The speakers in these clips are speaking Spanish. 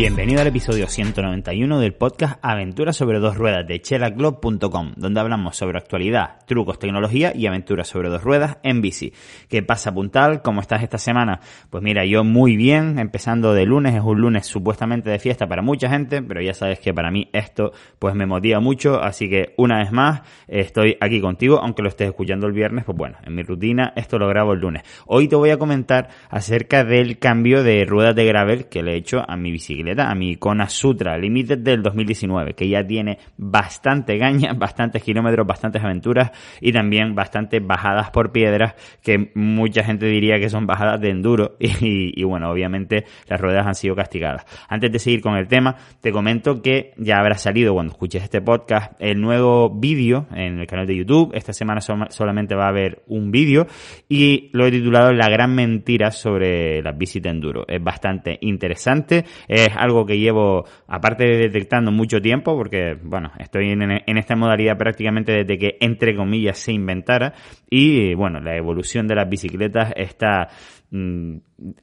Bienvenido al episodio 191 del podcast Aventuras sobre dos ruedas de chelaclub.com, donde hablamos sobre actualidad, trucos, tecnología y aventuras sobre dos ruedas en bici. ¿Qué pasa, Puntal? ¿Cómo estás esta semana? Pues mira, yo muy bien, empezando de lunes, es un lunes supuestamente de fiesta para mucha gente, pero ya sabes que para mí esto pues me motiva mucho, así que una vez más estoy aquí contigo, aunque lo estés escuchando el viernes, pues bueno, en mi rutina esto lo grabo el lunes. Hoy te voy a comentar acerca del cambio de ruedas de gravel que le he hecho a mi bicicleta a mi Kona Sutra Limited del 2019, que ya tiene bastante gaña, bastantes kilómetros, bastantes aventuras y también bastantes bajadas por piedras, que mucha gente diría que son bajadas de enduro y, bueno, obviamente las ruedas han sido castigadas. Antes de seguir con el tema, te comento que ya habrá salido cuando escuches este podcast el nuevo vídeo en el canal de YouTube. Esta semana solamente va a haber un vídeo y lo he titulado La gran mentira sobre las bicis de enduro. Es bastante interesante, es algo que llevo, aparte de detectando mucho tiempo, porque, bueno, estoy en, esta modalidad prácticamente desde que, entre comillas, se inventara. Y, bueno, la evolución de las bicicletas está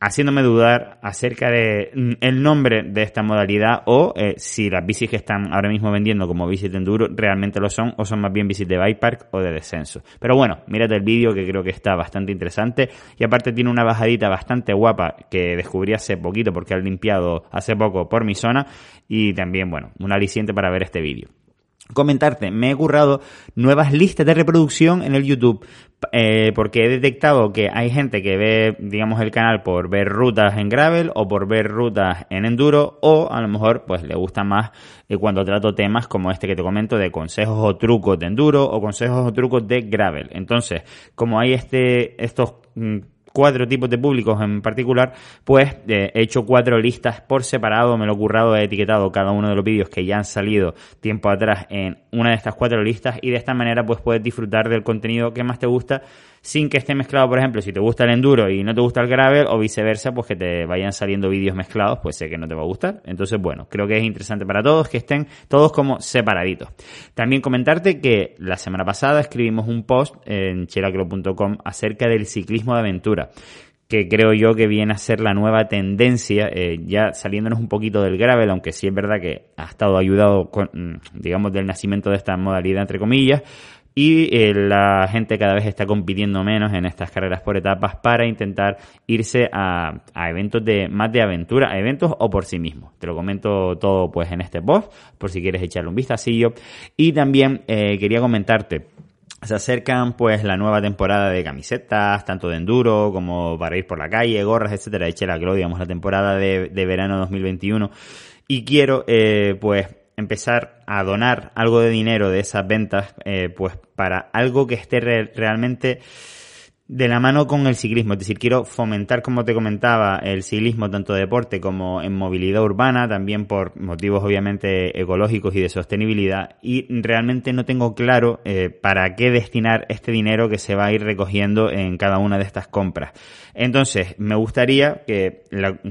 haciéndome dudar acerca de mm, el nombre de esta modalidad o eh, si las bicis que están ahora mismo vendiendo como bicis de enduro realmente lo son o son más bien bicis de bike park o de descenso. Pero bueno, mírate el vídeo que creo que está bastante interesante y aparte tiene una bajadita bastante guapa que descubrí hace poquito porque han limpiado hace poco por mi zona y también, bueno, un aliciente para ver este vídeo comentarte, me he currado nuevas listas de reproducción en el YouTube eh, porque he detectado que hay gente que ve, digamos, el canal por ver rutas en gravel o por ver rutas en enduro o a lo mejor pues le gusta más eh, cuando trato temas como este que te comento de consejos o trucos de enduro o consejos o trucos de gravel. Entonces, como hay este, estos mm, cuatro tipos de públicos en particular, pues eh, he hecho cuatro listas por separado, me lo he currado, he etiquetado cada uno de los vídeos que ya han salido tiempo atrás en una de estas cuatro listas y de esta manera pues puedes disfrutar del contenido que más te gusta sin que esté mezclado, por ejemplo, si te gusta el enduro y no te gusta el gravel o viceversa, pues que te vayan saliendo vídeos mezclados, pues sé que no te va a gustar. Entonces, bueno, creo que es interesante para todos que estén todos como separaditos. También comentarte que la semana pasada escribimos un post en chelacro.com acerca del ciclismo de aventura que creo yo que viene a ser la nueva tendencia, eh, ya saliéndonos un poquito del gravel, aunque sí es verdad que ha estado ayudado con, mm, digamos, del nacimiento de esta modalidad, entre comillas, y eh, la gente cada vez está compitiendo menos en estas carreras por etapas para intentar irse a, a, eventos de más de aventura, a eventos o por sí mismo. Te lo comento todo pues en este post por si quieres echarle un vistacillo. Y también eh, quería comentarte se acercan pues la nueva temporada de camisetas, tanto de enduro como para ir por la calle, gorras, etcétera, eche la digamos la temporada de, de verano 2021 y quiero eh, pues empezar a donar algo de dinero de esas ventas, eh, pues para algo que esté realmente de la mano con el ciclismo, es decir, quiero fomentar, como te comentaba, el ciclismo tanto de deporte como en movilidad urbana, también por motivos obviamente ecológicos y de sostenibilidad, y realmente no tengo claro eh, para qué destinar este dinero que se va a ir recogiendo en cada una de estas compras. Entonces, me gustaría que,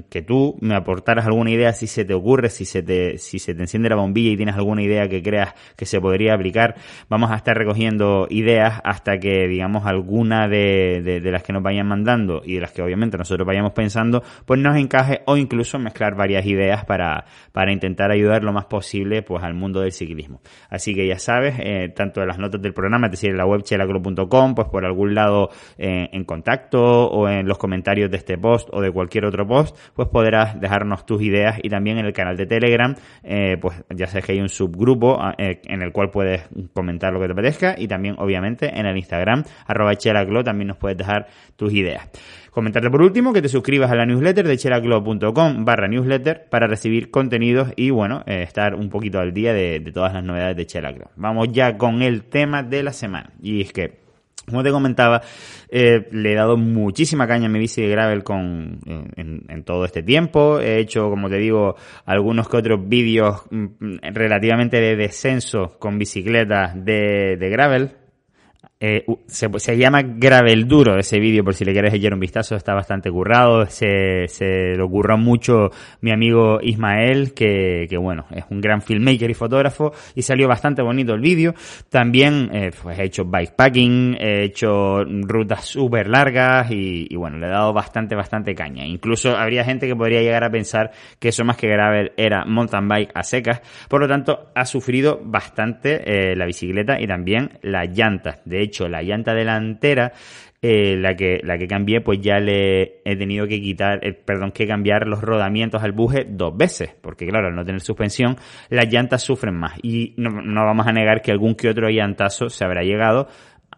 que tú me aportaras alguna idea si se te ocurre, si se te, si se te enciende la bombilla y tienes alguna idea que creas que se podría aplicar. Vamos a estar recogiendo ideas hasta que, digamos, alguna de de, las que nos vayan mandando y de las que obviamente nosotros vayamos pensando, pues nos encaje o incluso mezclar varias ideas para, para intentar ayudar lo más posible pues al mundo del ciclismo. Así que ya sabes, eh, tanto en las notas del programa, es decir, en la web chelacro.com, pues por algún lado eh, en contacto o en los comentarios de este post o de cualquier otro post, pues podrás dejarnos tus ideas y también en el canal de Telegram, eh, pues ya sabes que hay un subgrupo en el cual puedes comentar lo que te apetezca y también obviamente en el Instagram, arroba chelaclo, también puedes dejar tus ideas. Comentarte por último que te suscribas a la newsletter de chelaclub.com barra newsletter para recibir contenidos y bueno, eh, estar un poquito al día de, todas las novedades de Chelaclub. Vamos ya con el tema de la semana y es que Como te comentaba, eh, le he dado muchísima caña a mi bici de gravel con, en, todo este tiempo. He hecho, como te digo, algunos que otros vídeos mm, relativamente de descenso con bicicletas de gravel. Eh, se, se, llama Gravel Duro ese vídeo, por si le quieres echar un vistazo, está bastante currado. Se, se lo curró mucho mi amigo Ismael, que, que, bueno, es un gran filmmaker y fotógrafo, y salió bastante bonito el vídeo. También eh, pues he hecho bikepacking, he hecho rutas súper largas y, y, bueno, le he dado bastante, bastante caña. Incluso habría gente que podría llegar a pensar que eso más que gravel era mountain bike a secas. Por lo tanto, ha sufrido bastante eh, la bicicleta y también las llantas. De la llanta delantera, eh, la que la que cambié, pues ya le he tenido que quitar, eh, perdón, que cambiar los rodamientos al buje dos veces, porque claro, al no tener suspensión, las llantas sufren más. Y no, vamos a negar que algún que otro llantazo se habrá llegado,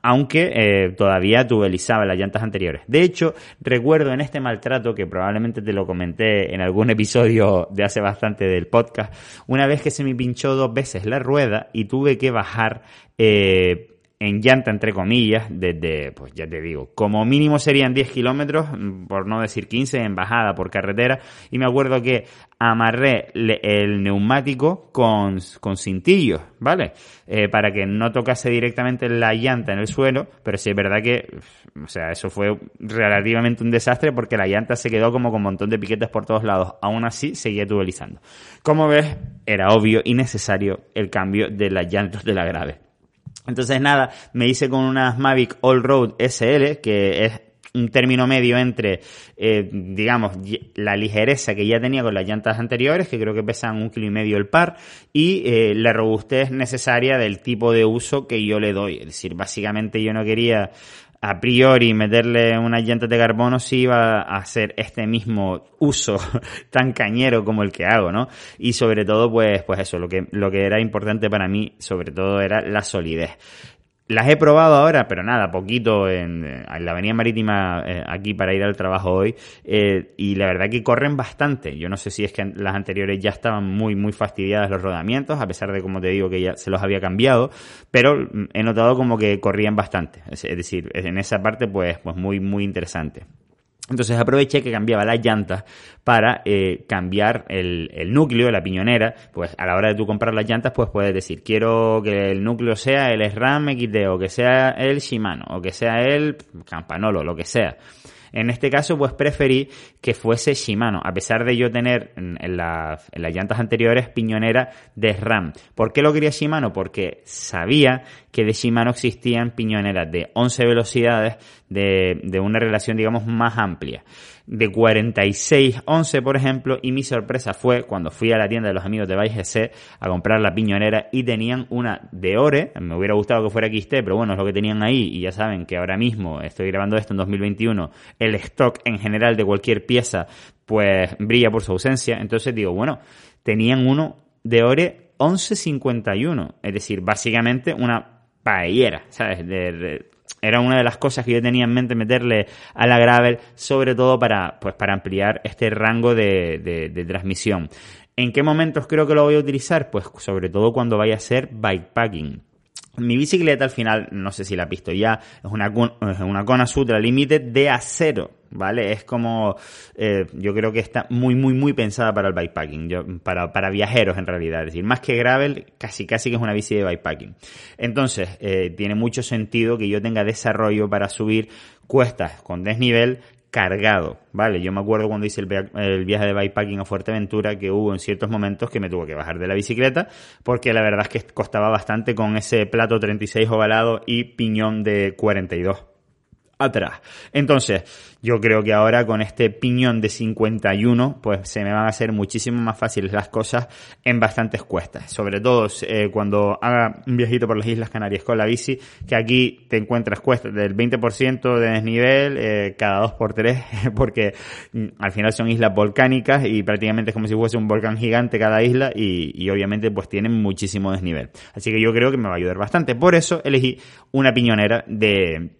aunque eh, todavía tubelizaba las llantas anteriores. De hecho, recuerdo en este maltrato, que probablemente te lo comenté en algún episodio de hace bastante del podcast, una vez que se me pinchó dos veces la rueda y tuve que bajar eh, en llanta, entre comillas, desde, pues ya te digo, como mínimo serían 10 kilómetros, por no decir 15, en bajada por carretera, y me acuerdo que amarré el neumático con, con cintillos, ¿vale? Eh, para que no tocase directamente la llanta en el suelo, pero sí es verdad que, o sea, eso fue relativamente un desastre porque la llanta se quedó como con un montón de piquetes por todos lados, aún así seguía tubelizando. Como ves, era obvio y necesario el cambio de las llantas de la grave. Entonces nada, me hice con unas Mavic All Road SL, que es un término medio entre, eh, digamos, la ligereza que ya tenía con las llantas anteriores, que creo que pesan un kilo y medio el par, y eh, la robustez necesaria del tipo de uso que yo le doy. Es decir, básicamente yo no quería a priori meterle unas llantas de carbono si iba a hacer este mismo uso tan cañero como el que hago, ¿no? Y sobre todo, pues, pues eso, lo que, lo que era importante para mí, sobre todo, era la solidez. Las he probado ahora, pero nada, poquito en, la avenida marítima eh, aquí para ir al trabajo hoy. Eh, y la verdad que corren bastante. Yo no sé si es que las anteriores ya estaban muy, muy fastidiadas los rodamientos, a pesar de, como te digo, que ya se los había cambiado. Pero mm, he notado como que corrían bastante. Es, es decir, en esa parte, pues, pues muy, muy interesante. Entonces aproveché que cambiaba las llantas para eh, cambiar el, el, núcleo, la piñonera. Pues a la hora de tú comprar las llantas, pues puedes decir, quiero que el núcleo sea el SRAM XD, o que sea el Shimano, o que sea el Campanolo, lo que sea. En este caso, pues preferí que fuese Shimano, a pesar de yo tener en, las llantas anteriores piñonera de RAM. ¿Por qué lo quería Shimano? Porque sabía que de Shimano existían piñoneras de 11 velocidades de, de una relación, digamos, más amplia de 46.11, por ejemplo, y mi sorpresa fue cuando fui a la tienda de los amigos de GC a comprar la piñonera y tenían una de Ore, me hubiera gustado que fuera XT, pero bueno, es lo que tenían ahí y ya saben que ahora mismo estoy grabando esto en 2021, el stock en general de cualquier pieza pues brilla por su ausencia, entonces digo, bueno, tenían uno de Ore 1151, es decir, básicamente una paellera, ¿sabes? De, era una de las cosas que yo tenía en mente meterle a la gravel, sobre todo para, pues, para ampliar este rango de, de, transmisión. ¿En qué momentos creo que lo voy a utilizar? Pues sobre todo cuando vaya a hacer bikepacking. Mi bicicleta al final, no sé si la has visto ya, es una, una Kona Sutra Limited de acero, ¿vale? Es como, eh, yo creo que está muy, muy, muy pensada para el bikepacking, yo, para, para viajeros en realidad, es decir, más que gravel, casi, casi que es una bici de bikepacking. Entonces, eh, tiene mucho sentido que yo tenga desarrollo para subir cuestas con desnivel cargado, ¿vale? Yo me acuerdo cuando hice el, viaje de bikepacking a Fuerteventura que hubo en ciertos momentos que me tuve que bajar de la bicicleta porque la verdad es que costaba bastante con ese plato 36 ovalado y piñón de 42 atrás. Entonces, yo creo que ahora con este piñón de 51, pues se me van a hacer muchísimo más fáciles las cosas en bastantes cuestas. Sobre todo eh, cuando haga un viajito por las Islas Canarias con la bici, que aquí te encuentras cuestas del 20% de desnivel eh, cada 2x3, porque mm, al final son islas volcánicas y prácticamente es como si fuese un volcán gigante cada isla y, y obviamente pues tienen muchísimo desnivel. Así que yo creo que me va a ayudar bastante. Por eso elegí una piñonera de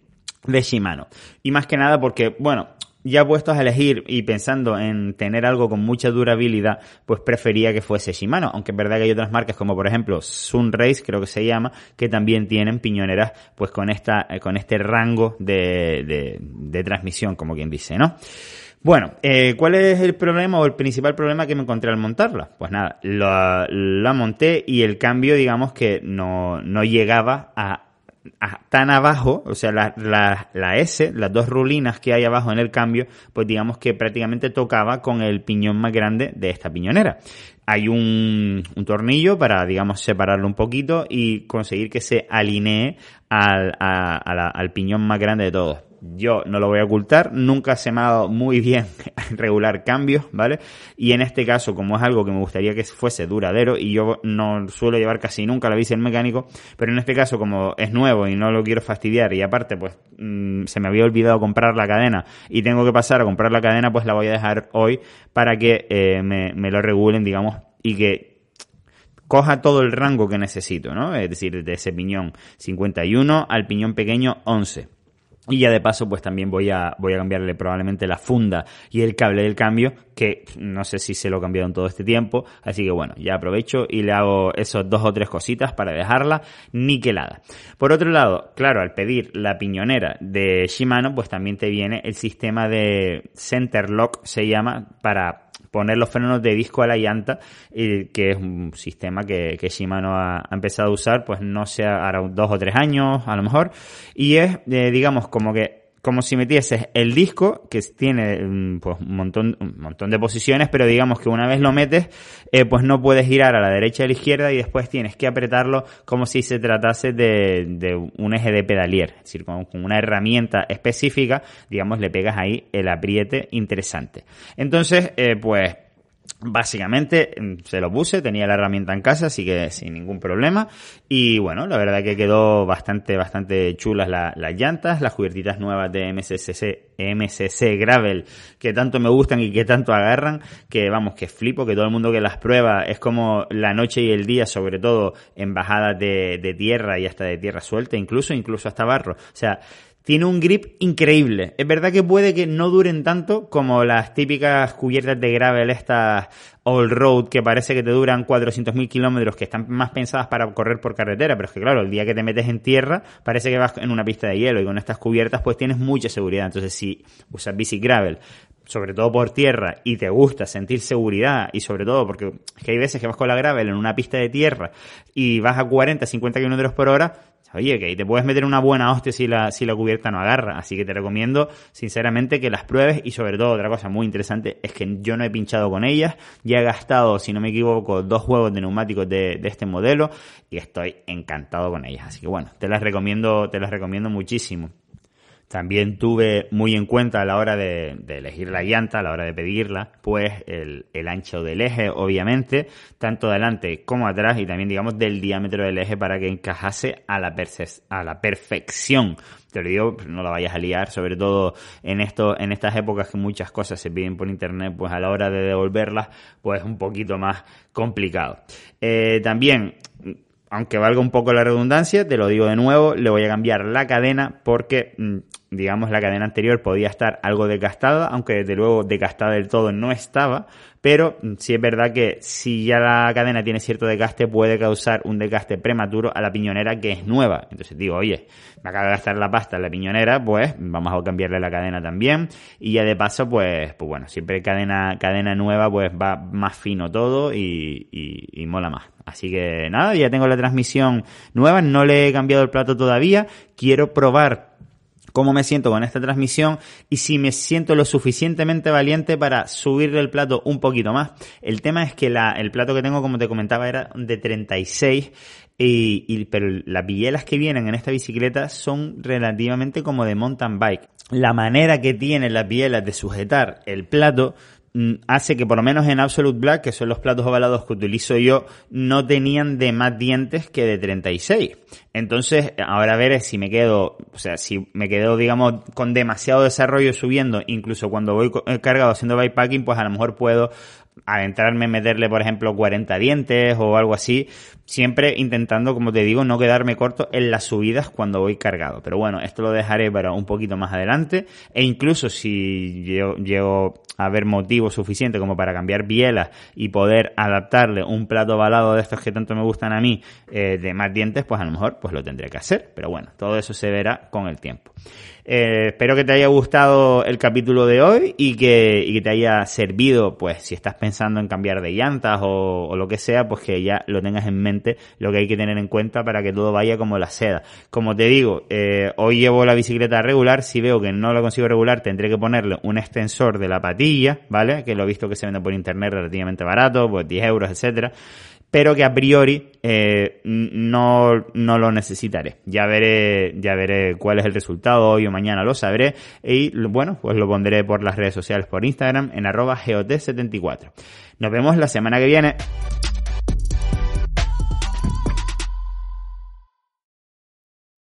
de Shimano. Y más que nada porque, bueno, ya puestos a elegir y pensando en tener algo con mucha durabilidad, pues prefería que fuese Shimano, aunque es verdad que hay otras marcas como por ejemplo Sunrace, creo que se llama, que también tienen piñoneras pues con esta, eh, con este rango de, de, de transmisión, como quien dice, ¿no? Bueno, eh, ¿cuál es el problema o el principal problema que me encontré al montarla? Pues nada, la, la monté y el cambio, digamos que no, no llegaba a tan abajo, o sea, la, la, la, S, las dos rulinas que hay abajo en el cambio, pues digamos que prácticamente tocaba con el piñón más grande de esta piñonera. Hay un, un tornillo para, digamos, separarlo un poquito y conseguir que se alinee al, al piñón más grande de todos yo no lo voy a ocultar, nunca se me ha dado muy bien regular cambios, ¿vale? Y en este caso, como es algo que me gustaría que fuese duradero y yo no suelo llevar casi nunca la bici en mecánico, pero en este caso como es nuevo y no lo quiero fastidiar y aparte pues mmm, se me había olvidado comprar la cadena y tengo que pasar a comprar la cadena, pues la voy a dejar hoy para que eh, me lo regulen, digamos, y que coja todo el rango que necesito, ¿no? Es decir, de ese piñón 51 al piñón pequeño 11. Y ya de paso, pues también voy a, voy a cambiarle probablemente la funda y el cable del cambio, que no sé si se lo en todo este tiempo. Así que bueno, ya aprovecho y le hago esos dos o tres cositas para dejarla niquelada. Por otro lado, claro, al pedir la piñonera de Shimano, pues también te viene el sistema de Center Lock, se llama, para poner los frenos de disco a la llanta, y que es un sistema que, que Shimano ha, empezado a usar, pues no sé, ahora dos o tres años a lo mejor, y es, eh, digamos, como que como si metieses el disco, que tiene mm, pues, un, montón, un montón de posiciones, pero digamos que una vez lo metes, eh, pues no puedes girar a la derecha y a la izquierda y después tienes que apretarlo como si se tratase de, de un eje de pedalier, es decir, con, una herramienta específica, digamos, le pegas ahí el apriete interesante. Entonces, eh, pues Básicamente mm, se lo puse, tenía la herramienta en casa, así que sin ningún problema. Y bueno, la verdad que quedó bastante, bastante chulas la, las llantas, las cubiertitas nuevas de MCC, MCC Gravel, que tanto me gustan y que tanto agarran, que vamos, que flipo, que todo el mundo que las prueba es como la noche y el día, sobre todo en bajadas de, de tierra y hasta de tierra suelta, incluso, incluso hasta barro. O sea, tiene un grip increíble. Es verdad que puede que no duren tanto como las típicas cubiertas de gravel, estas all road, que parece que te duran 400.000 kilómetros, que están más pensadas para correr por carretera, pero es que claro, el día que te metes en tierra, parece que vas en una pista de hielo y con estas cubiertas pues tienes mucha seguridad. Entonces si usas bici gravel, sobre todo por tierra, y te gusta sentir seguridad, y sobre todo porque es que hay veces que vas con la gravel en una pista de tierra y vas a 40, 50 kilómetros por hora, Oye, que ahí te puedes meter una buena hostia si la, si la cubierta no agarra. Así que te recomiendo, sinceramente, que las pruebes. Y sobre todo, otra cosa muy interesante es que yo no he pinchado con ellas. Ya he gastado, si no me equivoco, dos juegos de neumáticos de, de este modelo. Y estoy encantado con ellas. Así que bueno, te las recomiendo, te las recomiendo muchísimo. También tuve muy en cuenta a la hora de, elegir la llanta, a la hora de pedirla, pues el, ancho del eje, obviamente, tanto delante como atrás y también, digamos, del diámetro del eje para que encajase a la, a la perfección. Te lo digo, no la vayas a liar, sobre todo en esto, en estas épocas que muchas cosas se piden por internet, pues a la hora de devolverlas, pues es un poquito más complicado. Eh, también, aunque valga un poco la redundancia, te lo digo de nuevo, le voy a cambiar la cadena porque mm, digamos, la cadena anterior podía estar algo desgastada, aunque desde luego desgastada del todo no estaba, pero sí es verdad que si ya la cadena tiene cierto desgaste puede causar un desgaste prematuro a la piñonera que es nueva. Entonces digo, oye, me acaba de gastar la pasta en la piñonera, pues vamos a cambiarle la cadena también. Y ya de paso, pues, pues bueno, siempre cadena, cadena nueva, pues va más fino todo y, y, y mola más. Así que nada, ya tengo la transmisión nueva, no le he cambiado el plato todavía, quiero probar cómo me siento con esta transmisión y si me siento lo suficientemente valiente para subirle el plato un poquito más. El tema es que el plato que tengo, como te comentaba, era de 36 y, y, pero las bielas que vienen en esta bicicleta son relativamente como de mountain bike. La manera que tienen las bielas de sujetar el plato hace que por lo menos en Absolute Black, que son los platos ovalados que utilizo yo, no tenían de más dientes que de 36. Entonces, ahora a ver si me quedo, o sea, si me quedo, digamos, con demasiado desarrollo subiendo, incluso cuando voy eh, cargado haciendo bikepacking, pues a lo mejor puedo adentrarme, meterle, por ejemplo, 40 dientes o algo así, Siempre intentando, como te digo, no quedarme corto en las subidas cuando voy cargado. Pero bueno, esto lo dejaré para un poquito más adelante. E incluso si llego, a ver motivo suficiente como para cambiar bielas y poder adaptarle un plato balado de estos que tanto me gustan a mí eh, de más dientes, pues a lo mejor pues lo tendré que hacer. Pero bueno, todo eso se verá con el tiempo. Eh, espero que te haya gustado el capítulo de hoy y que, y que te haya servido, pues si estás pensando en cambiar de llantas o, lo que sea, pues que ya lo tengas en mente, lo que hay que tener en cuenta para que todo vaya como la seda. Como te digo, eh, hoy llevo la bicicleta regular, si veo que no la consigo regular, tendré que ponerle un extensor de la patilla, ¿vale? Que lo he visto que se vende por internet relativamente barato, pues 10 euros, etcétera pero que a priori eh, no, no lo necesitaré. Ya veré, ya veré cuál es el resultado, hoy o mañana lo sabré y bueno, pues lo pondré por las redes sociales, por Instagram, en arroba GOT74. Nos vemos la semana que viene.